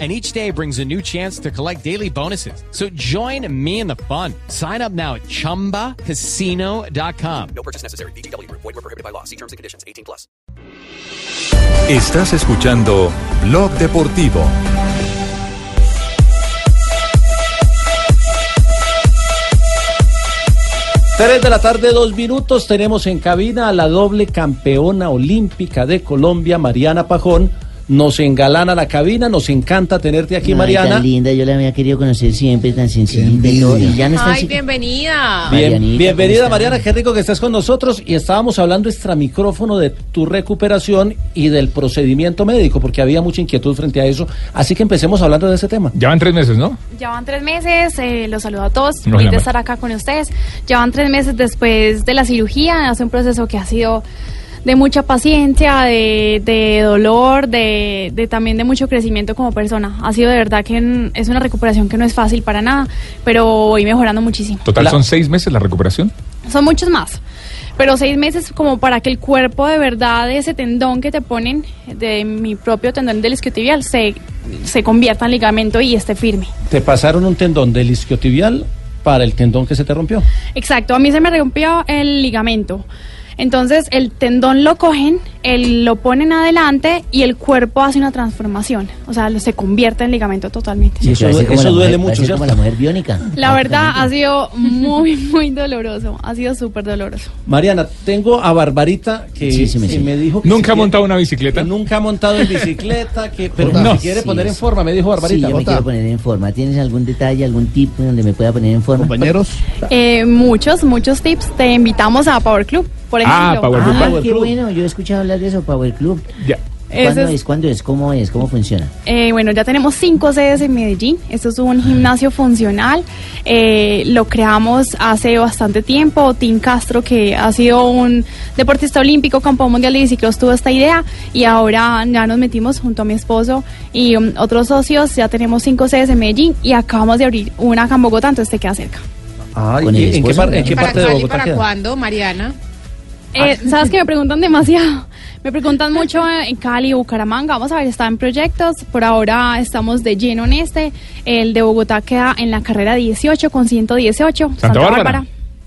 and each day brings a new chance to collect daily bonuses. So join me in the fun. Sign up now at ChumbaCasino.com. No purchase necessary. BGW. Void were prohibited by law. See terms and conditions. 18 plus. Estás escuchando Blog Deportivo. Tres de la tarde, dos minutos. Tenemos en cabina a la doble campeona olímpica de Colombia, Mariana Pajón. Nos engalana la cabina, nos encanta tenerte aquí, Ay, Mariana. tan linda, yo la había querido conocer siempre, tan sencillita y todo, y ya no está Ay, bienvenida. Bien- bienvenida. Mariana, qué rico que estés con nosotros. Y estábamos hablando extra micrófono de tu recuperación y del procedimiento médico, porque había mucha inquietud frente a eso. Así que empecemos hablando de ese tema. Ya van tres meses, ¿no? Ya van tres meses, eh, los saludo a todos, No, de ma- estar acá con ustedes. Ya van tres meses después de la cirugía, hace un proceso que ha sido de mucha paciencia, de, de dolor, de, de también de mucho crecimiento como persona. Ha sido de verdad que es una recuperación que no es fácil para nada, pero voy mejorando muchísimo. Total, son seis meses la recuperación. Son muchos más. Pero seis meses como para que el cuerpo de verdad, ese tendón que te ponen, de mi propio tendón del isquiotibial, se, se convierta en ligamento y esté firme. Te pasaron un tendón del isquiotibial para el tendón que se te rompió. Exacto, a mí se me rompió el ligamento. Entonces el tendón lo cogen, el, lo ponen adelante y el cuerpo hace una transformación. O sea, lo- se convierte en ligamento totalmente. Sí, eso duele- eso duele mujer- mucho, como la mujer biónica. La verdad ha sido muy, muy doloroso. Ha sido súper doloroso. Mariana, tengo a Barbarita que, Sí, sí me que me dijo que ¿Nunca si ha quiere- montado una bicicleta? que nunca ha montado en bicicleta, que, pero No. si quiere Sí, poner en forma, me dijo Sí, Barbarita. yo me quiero poner en forma. ¿Tienes algún detalle, algún tip donde me pueda poner en forma? Compañeros, Eh, muchos, muchos tips. Te invitamos a Power Club, por Ah, ejemplo. Power Club. Ah, Power qué Club. bueno, yo he escuchado hablar de eso, Power Club. Ya. ¿Cuándo es- es? ¿Cuándo es? ¿Cómo es? ¿Cómo funciona? Eh, bueno, ya tenemos cinco sedes en Medellín. Esto es un gimnasio funcional. Eh, lo creamos hace bastante tiempo. Tim Castro, que ha sido un deportista olímpico, campeón mundial de bicicross, tuvo esta idea y ahora ya nos metimos junto a mi esposo y um, otros socios. Ya tenemos cinco sedes en Medellín y acabamos de abrir una acá en Bogotá, entonces te queda cerca. ¿y ¿En qué, par- en qué ¿Para parte de Bogotá para queda? cuándo, Mariana? Eh, Sabes que me preguntan demasiado. Me preguntan mucho en Cali, Bucaramanga. Vamos a ver, está en proyectos. Por ahora estamos de lleno en este. El de Bogotá queda en la carrera 18 con 118. Santa Bárbara.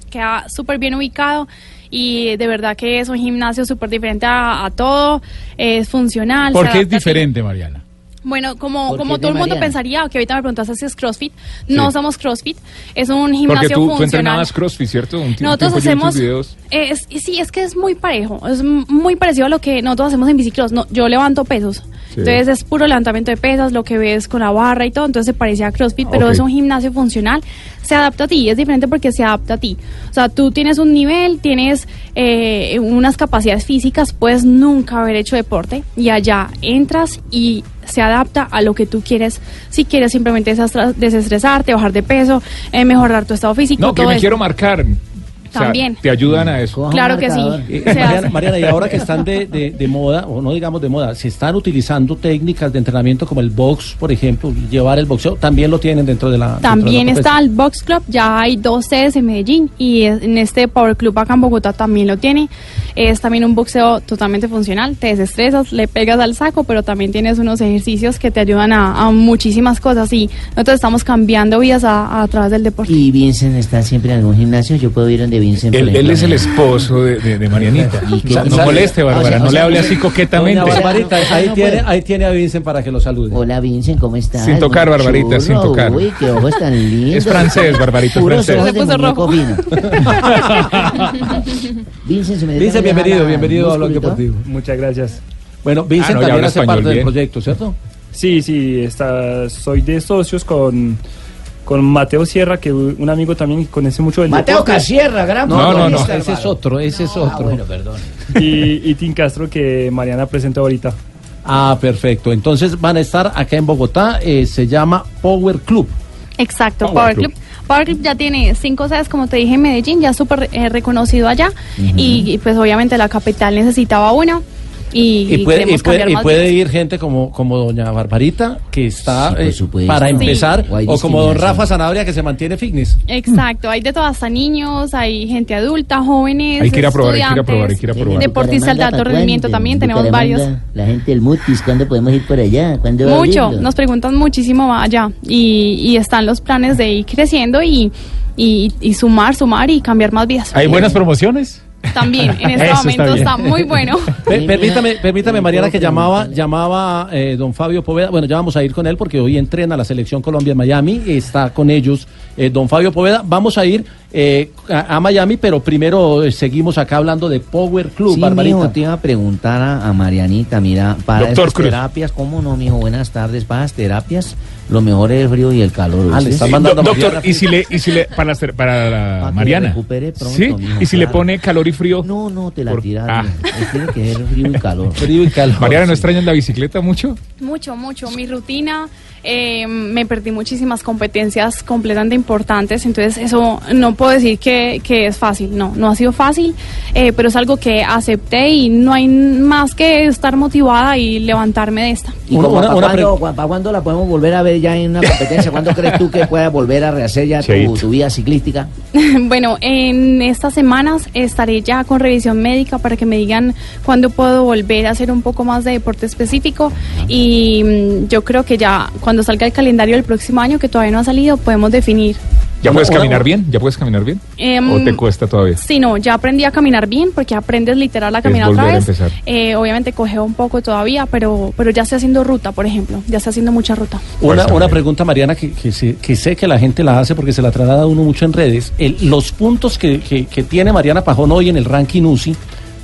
Queda súper bien ubicado. Y de verdad que es un gimnasio súper diferente a, a todo. Es funcional. ¿Por qué es diferente, Mariana? Bueno, como, ¿Por como qué todo el mundo Mariana? pensaría, que ahorita me preguntaste si es CrossFit. No Sí. somos CrossFit. Es un gimnasio Porque tú, tú funcional. entrenabas CrossFit, ¿cierto? Un Nosotros hacemos. videos. Es, sí, es que es muy parejo. Es muy parecido a lo que nosotros hacemos en bicicross. No, yo levanto pesos. Sí. Entonces es puro levantamiento de pesas, lo que ves con la barra y todo. Entonces se parecía a CrossFit, pero es un gimnasio funcional. Se adapta a ti. Es diferente porque se adapta a ti. O sea, tú tienes un nivel, tienes eh, unas capacidades físicas, puedes nunca haber hecho deporte. Y allá entras y se adapta a lo que tú quieres. Si quieres simplemente desestresarte, bajar de peso, eh, mejorar tu estado físico. No, que me eso. quiero marcar. O sea, También. te ayudan a eso. Claro que sí. Eh, Mariana. Mariana, y ahora que están de, de- de moda, o no digamos de moda, se están utilizando técnicas de entrenamiento como el box, por ejemplo, llevar el boxeo, también lo tienen dentro de la. dentro de También la está el Box Club, ya hay dos sedes en Medellín y en este Power Club acá en Bogotá también lo tiene. Es también un boxeo totalmente funcional, te desestresas, le pegas al saco, pero también tienes unos ejercicios que te ayudan a, a muchísimas cosas y nosotros estamos cambiando vidas a, a través del deporte. ¿Y Vincent está siempre en algún gimnasio? Yo puedo ir donde Vincent. Él, es el esposo de, de- de Marianita. ¿Y qué- No, moleste, Bárbara, o sea, no o le hable así coquetamente. Barbarita, ahí, no tiene, ahí tiene a Vincent para que lo salude. Hola Vincent, ¿cómo estás? Sin tocar, Muy Barbarita, sin tocar. Uy, qué ojos tan lindos. Es francés, Barbarita, Puros francés. Se puso rojo. Vincent, se me Vincent, bienvenido, bienvenido a Blog Deportivo. muchas gracias. Bueno, Vincent Ah, no, también habla hace español parte del proyecto, ¿cierto? Sí, sí, está, soy de socios con, con Mateo Sierra, que un amigo también conoce mucho del Mateo deporte, Casierra, gran No, no, ese es otro, ese es Ah, otro. bueno, perdón. y, y Tim Castro, que Mariana presenta ahorita. Ah, perfecto. Entonces van a estar acá en Bogotá, eh, se llama Power Club. Exacto, Power Power Club. Club. Power Club ya tiene cinco sedes, como te dije, en Medellín, ya súper eh, reconocido allá. y, y, pues obviamente la capital necesitaba una. Y, Y puede, y puede, y puede ir gente como, como doña Barbarita, que está Sí, eh, para Sí. empezar, O como don. Rafa Sanabria, que se mantiene fitness. Exacto, hay de todas, hasta niños, hay gente adulta, jóvenes, Hay que ir a probar, hay que ir a probar, hay que ir a probar. Deportistas de alto ¿Para rendimiento también, tenemos varios. La gente del Mutis, ¿cuándo podemos ir por allá? ¿Cuándo va Mucho, nos preguntan muchísimo allá y, y están los planes de ir creciendo y, y, y sumar, sumar y cambiar más vidas. ¿Hay buenas promociones? También, en este Eso momento está, muy bueno. Permítame, permítame Mariana, que llamaba, llamaba eh, don Fabio Poveda. Bueno, ya vamos a ir con él porque hoy entrena la selección Colombia en Miami. Está con ellos eh, don Fabio Poveda. Vamos a ir eh, a, a Miami, pero primero eh, seguimos acá hablando de Power Club, Sí, Barbarita. mijo, te iba a preguntar a, a Marianita, mira, para Doctor Cruz. terapias, ¿cómo no, mijo? Buenas tardes, para las terapias, lo mejor es el frío y el calor. Ah, le ¿oíste? está Sí, mandando do- doctor, y si le, y si le, para, la ser- para la Pa' que Mariana. recupere pronto, sí, mijo, y si le pone calor y frío. No, no, te la Por- tiras. Ah. Tiene que ser frío y calor. Frío y calor. Mariana, ¿no extrañas la bicicleta mucho? Mucho, mucho. Mi rutina, eh, me perdí muchísimas competencias completamente importantes, entonces eso no puedo decir que, que es fácil, no, no ha sido fácil, eh, pero es algo que acepté y no hay más que estar motivada y levantarme de esta. ¿Y Una- como una- para, una cuándo, cuándo la podemos volver a ver ya en una competencia? ¿Cuándo crees tú que puedas volver a rehacer ya tu, tu vida ciclística? bueno, en estas semanas estaré ya con revisión médica para que me digan cuándo puedo volver a hacer un poco más de deporte específico y mm, yo creo que ya cuando salga el calendario del próximo año, que todavía no ha salido, podemos definir. ¿Ya Una- puedes caminar bien? ¿Ya puedes caminar bien? Em, ¿O te cuesta todavía? Sí, no, ya aprendí a caminar bien porque aprendes literal a caminar otra a vez. empezar. Eh, obviamente cogeo un poco todavía, pero, pero ya estoy haciendo ruta, por ejemplo. Ya estoy haciendo mucha ruta. Una, una pregunta, Mariana, que, que, sé, que sé que la gente la hace porque se la traslada uno mucho en redes. El- los puntos que, que- que tiene Mariana Pajón hoy en el ranking UCI,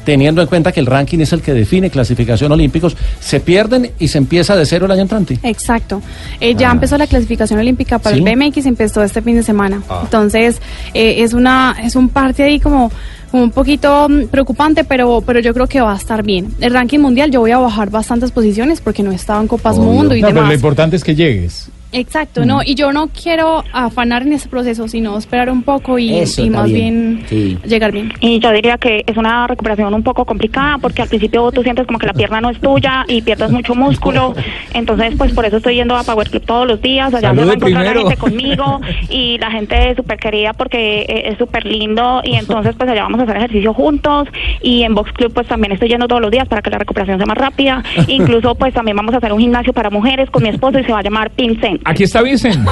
teniendo en cuenta que el ranking es el que define clasificación olímpicos, se pierden y se empieza de cero el año entrante. Exacto. Eh, ya empezó la clasificación olímpica para ¿Sí? el BMX, empezó este fin de semana. Entonces, eh, es una es un parte ahí como, un poquito mm, preocupante, pero, pero yo creo que va a estar bien. El ranking mundial yo voy a bajar bastantes posiciones porque no estaba en Copas Obvio. Mundo y No, pero lo importante es que llegues. Exacto, no, y yo no quiero afanar en ese proceso, sino esperar un poco y, Eso y está más bien. bien, Sí. llegar bien. Y yo diría que es una recuperación un poco complicada porque al principio tú sientes como que la pierna no es tuya y pierdes mucho músculo. Entonces, pues por eso estoy yendo a Power Club todos los días. Allá se Salude va a encontrar la primero. gente conmigo y la gente es súper querida porque eh, es súper lindo. Y entonces, pues allá vamos a hacer ejercicio juntos. Y en Box Club, pues también estoy yendo todos los días para que la recuperación sea más rápida. Incluso, pues también vamos a hacer un gimnasio para mujeres con mi esposo y se va a llamar Pincent. Aquí está Vicen.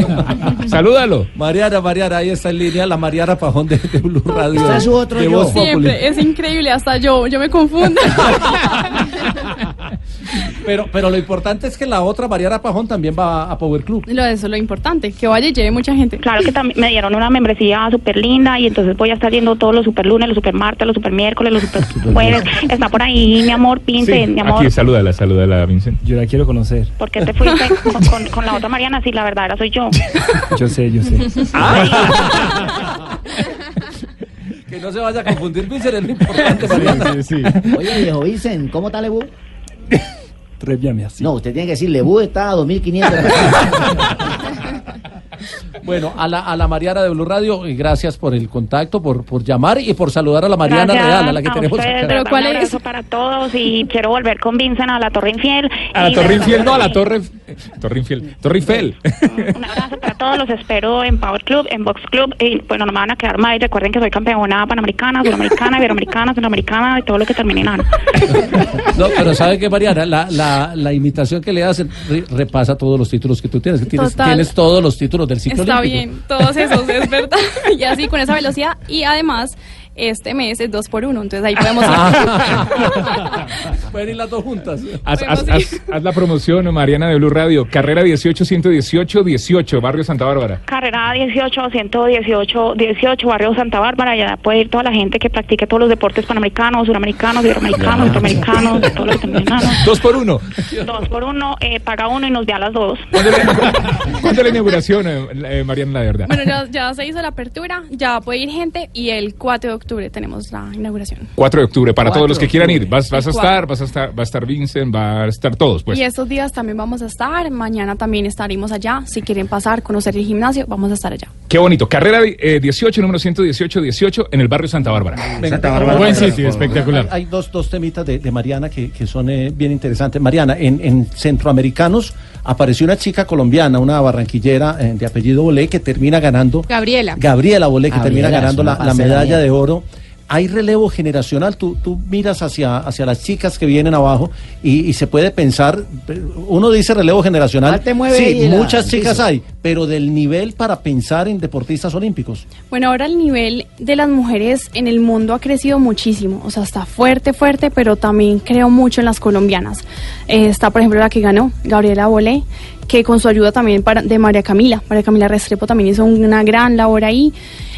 Salúdalo. Mariana, Mariana, ahí está en línea la Mariana Pajón de, de Blue Radio. Está su otro de yo. Siempre, es increíble, hasta yo, yo me confundo. Pero, pero lo importante es que la otra Mariana Pajón también va a Power Club. lo, eso es lo importante, que vaya y lleve mucha gente. Claro que también me dieron una membresía súper linda y entonces voy a estar yendo todos los super lunes, los super martes, los super miércoles, los super jueves. Está por ahí mi amor, Sí, mi amor. aquí, salúdala, salúdala, Vincent. Yo la quiero conocer. ¿Por qué te fuiste con, con- con la otra Mariana? Sí, la verdadera soy yo. Yo sé, yo sé. Que no se vaya a confundir, Vincent, es lo importante, Mariana. Sí, sí. Oye, viejo Vicen, ¿cómo está Lebu? Bien, así. No, usted tiene que decir, Lebu está a 2500. Bueno, a la, a la Mariana de Blue Radio, y gracias por el contacto, por, por llamar y por saludar a la Mariana Gracias Real, a la que tenemos ustedes, acá. Pero ¿cuál un es? abrazo para todos y quiero volver con Vincent a la Torre Infiel. A la Torre Infiel, no, a la. Torre. Torre Infiel. Torre Eiffel. Un abrazo para todos, los espero en Power Club, en Box Club y bueno, no me van a quedar mal. Recuerden que soy campeona panamericana, suramericana, iberoamericana, centroamericana y todo lo que termine en ano. No, pero ¿sabe qué, Mariana? La, la, la imitación que le hacen re- repasa todos los títulos que tú tienes. que Tienes, Total. tienes todos los títulos del ciclo Está olímpico. bien, todos esos, es verdad. Y así con esa velocidad. Y además, este mes es dos por uno, entonces ahí podemos ir. Pueden ir las dos juntas. Haz, haz- haz- haz la promoción, Mariana de Blue Radio. Carrera 18 118 18, Barrio Santa Bárbara. Carrera 18, 118, 18, Barrio Santa Bárbara. Ya puede ir toda la gente que practique todos los deportes panamericanos, suramericanos, iberoamericanos, centroamericanos, todo lo que termine en ano. Dos por uno. Dos por uno, eh, paga uno y nos da las dos. ¿Cuándo es la, cuándo es la inauguración, eh, eh, Mariana, la verdad? Bueno, ya, ya se hizo la apertura, ya puede ir gente y el 4 de octubre tenemos la inauguración. 4 de octubre, para 4 todos los que quieran octubre. ir. Vas, vas a estar, vas a estar, va a estar Vincent, va a estar todos, pues. Y estos días también vamos a estar, mañana también estaremos allá. Si quieren pasar, conocer el gimnasio, vamos a estar allá. Qué bonito. Carrera eh, 18, número 118, 18, en el barrio Santa Bárbara. Venga, Bárbara. Buen sitio, espectacular. Hay dos, dos temitas de, de Mariana que, que son eh, bien interesantes. Mariana, en, en Centroamericanos apareció una chica colombiana, una barranquillera eh, de apellido Bolé, que termina ganando. Gabriela. Gabriela Bolé, que Gabriela, termina ganando la, la medalla de oro. Hay relevo generacional, tú, tú miras hacia, hacia las chicas que vienen abajo y, y se puede pensar, uno dice relevo generacional, ¿Cuál te mueve sí, muchas chicas hay, pero del nivel para pensar en deportistas olímpicos. Bueno, ahora el nivel de las mujeres en el mundo ha crecido muchísimo, o sea, está fuerte, fuerte, pero también creo mucho en las colombianas. Eh, está, por ejemplo, la que ganó, Gabriela Bolé, que con su ayuda también para, de María Camila. María Camila Restrepo también hizo una gran labor ahí.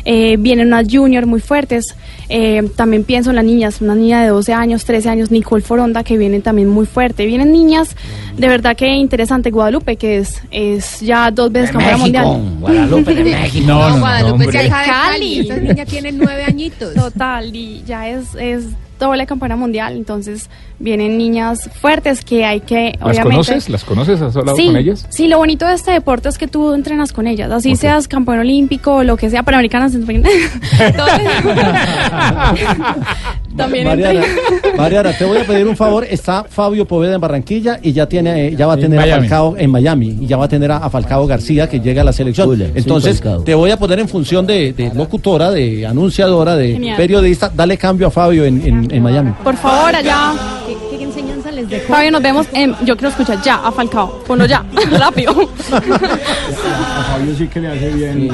Eh, vienen unas juniors muy fuertes. Eh, también pienso en las niñas, una niña de 12 años, 13 años, Nicole Foronda, que vienen también muy fuerte. Vienen niñas, de verdad que interesante. Guadalupe, que es, es ya dos veces campeona mundial. Guadalupe de México. No, no, no, Guadalupe de Cali. Cali. Esta niña tiene nueve añitos. Total, y ya es, es doble campeona mundial, entonces vienen niñas fuertes que hay que, ¿Las obviamente... conoces? ¿Las conoces? ¿Has hablado Sí, con ellas? sí, lo bonito de este deporte es que tú entrenas con ellas, así seas campeón olímpico o lo que sea, panamericanas, también Mariana, entrenas. Mariana, te voy a pedir un favor. Está Fabio Poveda en Barranquilla y ya tiene, eh, ya va a En tener a Miami. Falcao en Miami y ya va a tener a, a Falcao García que llega a la selección. Entonces, te voy a poner en función de, de locutora, de anunciadora, de Genial. periodista. Dale cambio a Fabio en, en- en Miami. Por favor, allá. ¿Qué, qué enseñanza les dejó? Fabio, nos vemos. en- yo quiero escuchar ya a Falcao. Ponlo ya, rápido. Fabio sí que le hace bien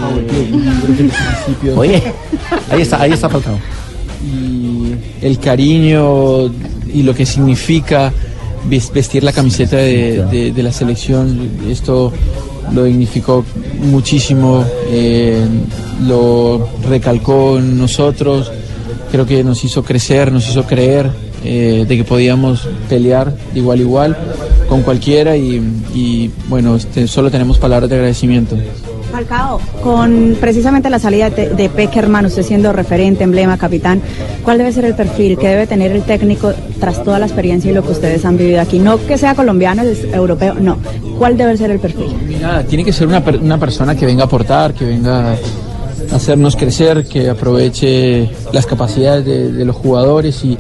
principio Oye, ahí está, ahí está Falcao. y el cariño y lo que significa ves- vestir la camiseta de, de- de la selección. Esto lo dignificó muchísimo, eh, lo recalcó en nosotros, creo que nos hizo crecer, nos hizo creer eh, de que podíamos pelear de igual a igual con cualquiera y, y, bueno, este, solo tenemos palabras de agradecimiento. Falcao, con precisamente la salida de, de Peckerman, usted siendo referente, emblema, capitán, ¿cuál debe ser el perfil que debe tener el técnico tras toda la experiencia y lo que ustedes han vivido aquí? No que sea colombiano, es europeo, no. ¿Cuál debe ser el perfil? Mira, tiene que ser una, una persona que venga a aportar, que venga hacernos crecer, que aproveche las capacidades de, de los jugadores y,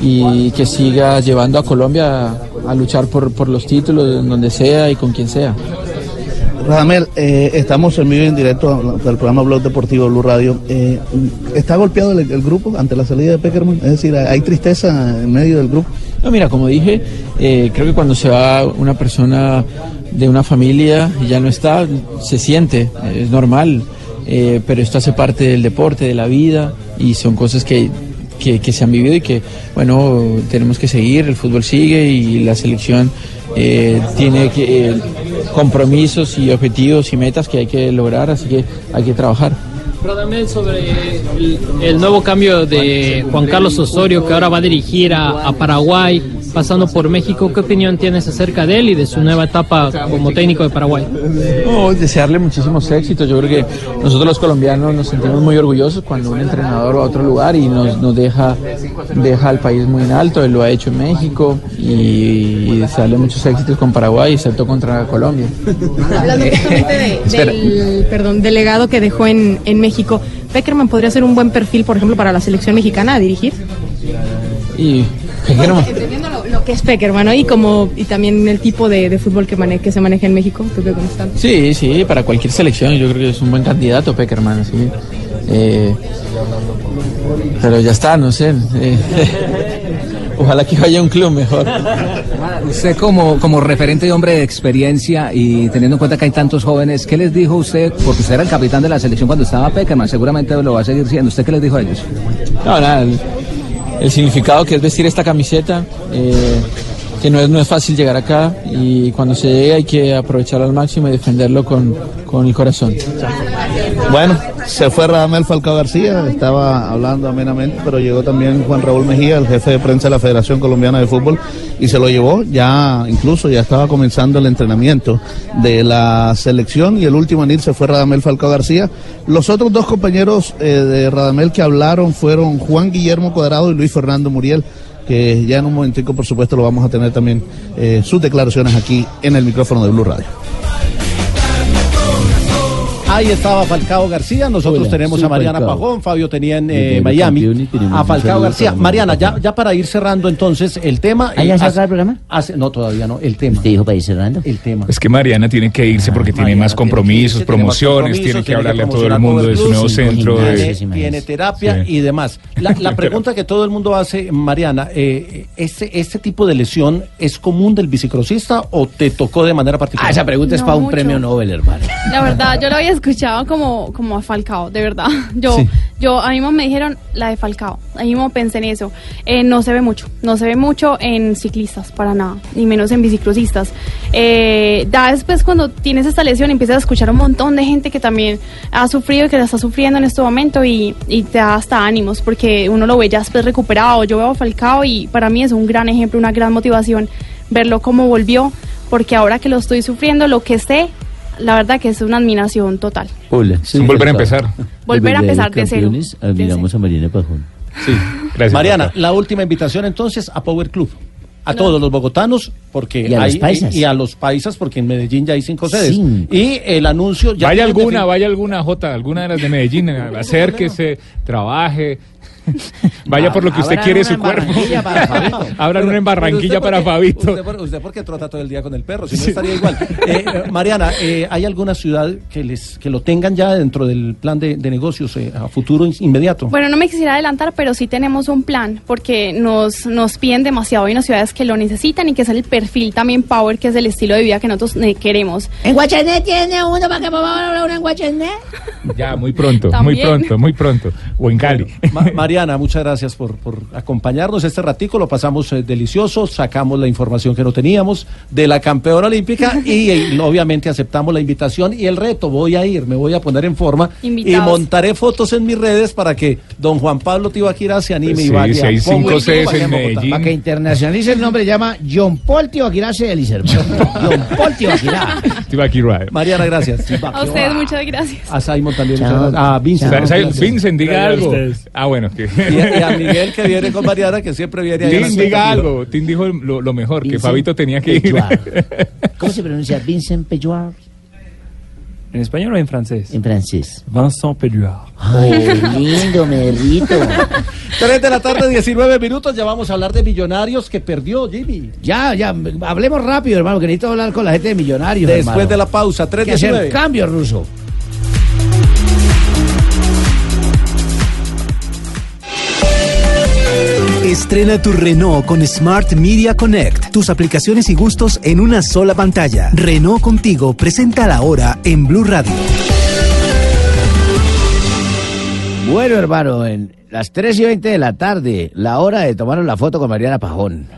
y que siga llevando a Colombia a, a luchar por, por los títulos en donde sea y con quien sea. Radamel, eh, estamos en vivo y en directo del programa Blog Deportivo Blue Radio. Eh, ¿Está golpeado el, el grupo ante la salida de Peckerman? Es decir, ¿hay tristeza en medio del grupo? No, mira, como dije, eh, creo que cuando se va una persona de una familia y ya no está, se siente, es normal, eh, pero esto hace parte del deporte, de la vida y son cosas que, que, que se han vivido y que, bueno, tenemos que seguir, el fútbol sigue y la selección eh, tiene que, eh, compromisos y objetivos y metas que hay que lograr, así que hay que trabajar. Radamel, sobre el, el nuevo cambio de Juan Carlos Osorio, que ahora va a dirigir a, a Paraguay, pasando por México, ¿qué opinión tienes acerca de él y de su nueva etapa como técnico de Paraguay? No, desearle muchísimos éxitos. Yo creo que nosotros los colombianos nos sentimos muy orgullosos cuando un entrenador va a otro lugar y nos, nos deja, deja al país muy en alto. Él lo ha hecho en México y, y desearle muchos éxitos con Paraguay, excepto contra Colombia. Hablando justamente de- del perdón, delegado que dejó en, en México, ¿Peckerman podría ser un buen perfil, por ejemplo, para la selección mexicana a dirigir? Y Peckerman. Que es Peckerman, ¿no? Y, como, y también el tipo de, de fútbol que, mane- que se maneja en México, tú que conoces tanto. Sí, sí, para cualquier selección yo creo que es un buen candidato Peckerman, sí. Eh, pero ya está, no sé. eh, ojalá que vaya a un club mejor. Usted como, como referente de hombre de experiencia y teniendo en cuenta que hay tantos jóvenes, ¿qué les dijo usted? Porque usted era el capitán de la selección cuando estaba Peckerman, seguramente lo va a seguir siendo. ¿Usted qué les dijo a ellos? No, nada, el, significado que es vestir esta camiseta, eh, que no es, no es fácil llegar acá y cuando se llegue hay que aprovecharlo al máximo y defenderlo con, con el corazón. Bueno, Se fue Radamel Falcao García, estaba hablando amenamente, pero llegó también Juan Raúl Mejía, el jefe de prensa de la Federación Colombiana de Fútbol, y se lo llevó. Ya incluso ya estaba comenzando el entrenamiento de la selección y el último en ir se fue Radamel Falcao García. Los otros dos compañeros eh, de Radamel que hablaron fueron Juan Guillermo Cuadrado y Luis Fernando Muriel que ya en un momentico, por supuesto, lo vamos a tener también eh, sus declaraciones aquí en el micrófono de Blue Radio. Ahí estaba Falcao García, nosotros Hola, tenemos a Mariana Falcao. Pajón, Fabio tenía en eh, Miami, a Falcao García. Mariana, ya, para ir cerrando entonces el tema. ¿Ah, ya eh, se acaba el programa? hace- no, todavía no, el tema. ¿Usted dijo para ir cerrando? El tema. Es que Mariana tiene que irse porque tiene Mariana más tiene que compromisos, irse, tiene más promociones, compromisos, tiene que tiene que hablarle a todo el mundo de su nuevo sí, centro. tiene, de- tiene terapia Sí. y demás. La, la pregunta que todo el mundo hace, Mariana, eh, ¿este, ¿este tipo de lesión es común del bicicrosista o te tocó de manera particular? Ah, esa pregunta es para un mucho. premio Nobel, hermano. La verdad, yo lo había escuchado como, como a Falcao, de verdad. Yo, Sí. yo, a mí me dijeron la de Falcao, a mí mismo pensé en eso. Eh, no se ve mucho, no se ve mucho en ciclistas, para nada, ni menos en bicicrosistas. Eh, ya después cuando tienes esta lesión empiezas a escuchar un montón de gente que también ha sufrido y que la está sufriendo en este momento y, y te da hasta ánimos, porque uno lo ve ya después recuperado. Yo veo a Falcao y para mí es un gran ejemplo, una gran motivación verlo cómo volvió, porque ahora que lo estoy sufriendo, lo que sé, la verdad que es una admiración total. Hola. Sí, volver a empezar. Volver a empezar de cero. Admiramos a Mariana Pajón. Sí. Gracias, Mariana, la última invitación entonces a Power Club. A todos los bogotanos, porque Y a los hay- paisas. y a los paisas, porque en Medellín ya hay cinco sedes. Y el anuncio ya vaya alguna, vaya alguna J, alguna de las de Medellín, acérquese, trabaje. Vaya por lo que usted quiere su cuerpo. Abran una en Barranquilla para Fabito. qué- Usted, por- usted por qué trota todo el día con el perro, si no estaría igual. Eh, Mariana, eh, ¿hay alguna ciudad que les que lo tengan ya dentro del plan de, de negocios eh, a futuro in- inmediato? Bueno, no me quisiera adelantar, pero sí tenemos un plan, porque nos, nos piden demasiado. Hay unas ciudades que lo necesitan y que es el perfil también Power, que es el estilo de vida que nosotros eh, queremos. ¿En Guachané tiene uno para que papá hablar en Guachané? Ya, muy pronto, muy pronto, muy pronto. O en Cali. Ma- Mariana, muchas gracias por, por acompañarnos este ratico, lo pasamos eh, delicioso, sacamos la información que no teníamos de la campeona olímpica y, eh, obviamente aceptamos la invitación y el reto, voy a ir, me voy a poner en forma Invitados. y montaré fotos en mis redes para que don Juan Pablo Tibaquira se anime y Sí, vaya. si hay a cinco Power Club sedes allá en Bogotá. Medellín. Para que internacionalice el nombre, llama John Paul Tibaquirá hermano. John Paul Tibaquirá. Tibaki Ride. Mariana, gracias. A ustedes muchas gracias. A Simon también, Chao. muchas gracias. A Vincent. Muchas sa- gracias. Vincent, diga Gracias algo. Ah, bueno. que- Y a, y a Miguel que viene con Mariana, que siempre viene ahí Tim, diga algo. Tim dijo lo, lo mejor, que Fabito tenía que ir. Pejuar. ¿Cómo se pronuncia? Vincent Pejuar ¿En español o en francés? en francés. Vincent Pelluard. Ay, lindo, me derrito. 3 de la tarde, 19 minutos. Ya vamos a hablar de Millonarios que perdió Jimmy. Ya, ya, hablemos rápido, hermano, que necesito hablar con la gente de Millonarios. Después hermano. de la pausa, Hay que hacer 3 cambio, ruso. Estrena tu Renault con Smart Media Connect. Tus aplicaciones y gustos en una sola pantalla. Renault contigo presenta la hora en Blue Radio. Bueno, hermano, en las 3 y 20 de la tarde, la hora de tomarnos la foto con Mariana Pajón.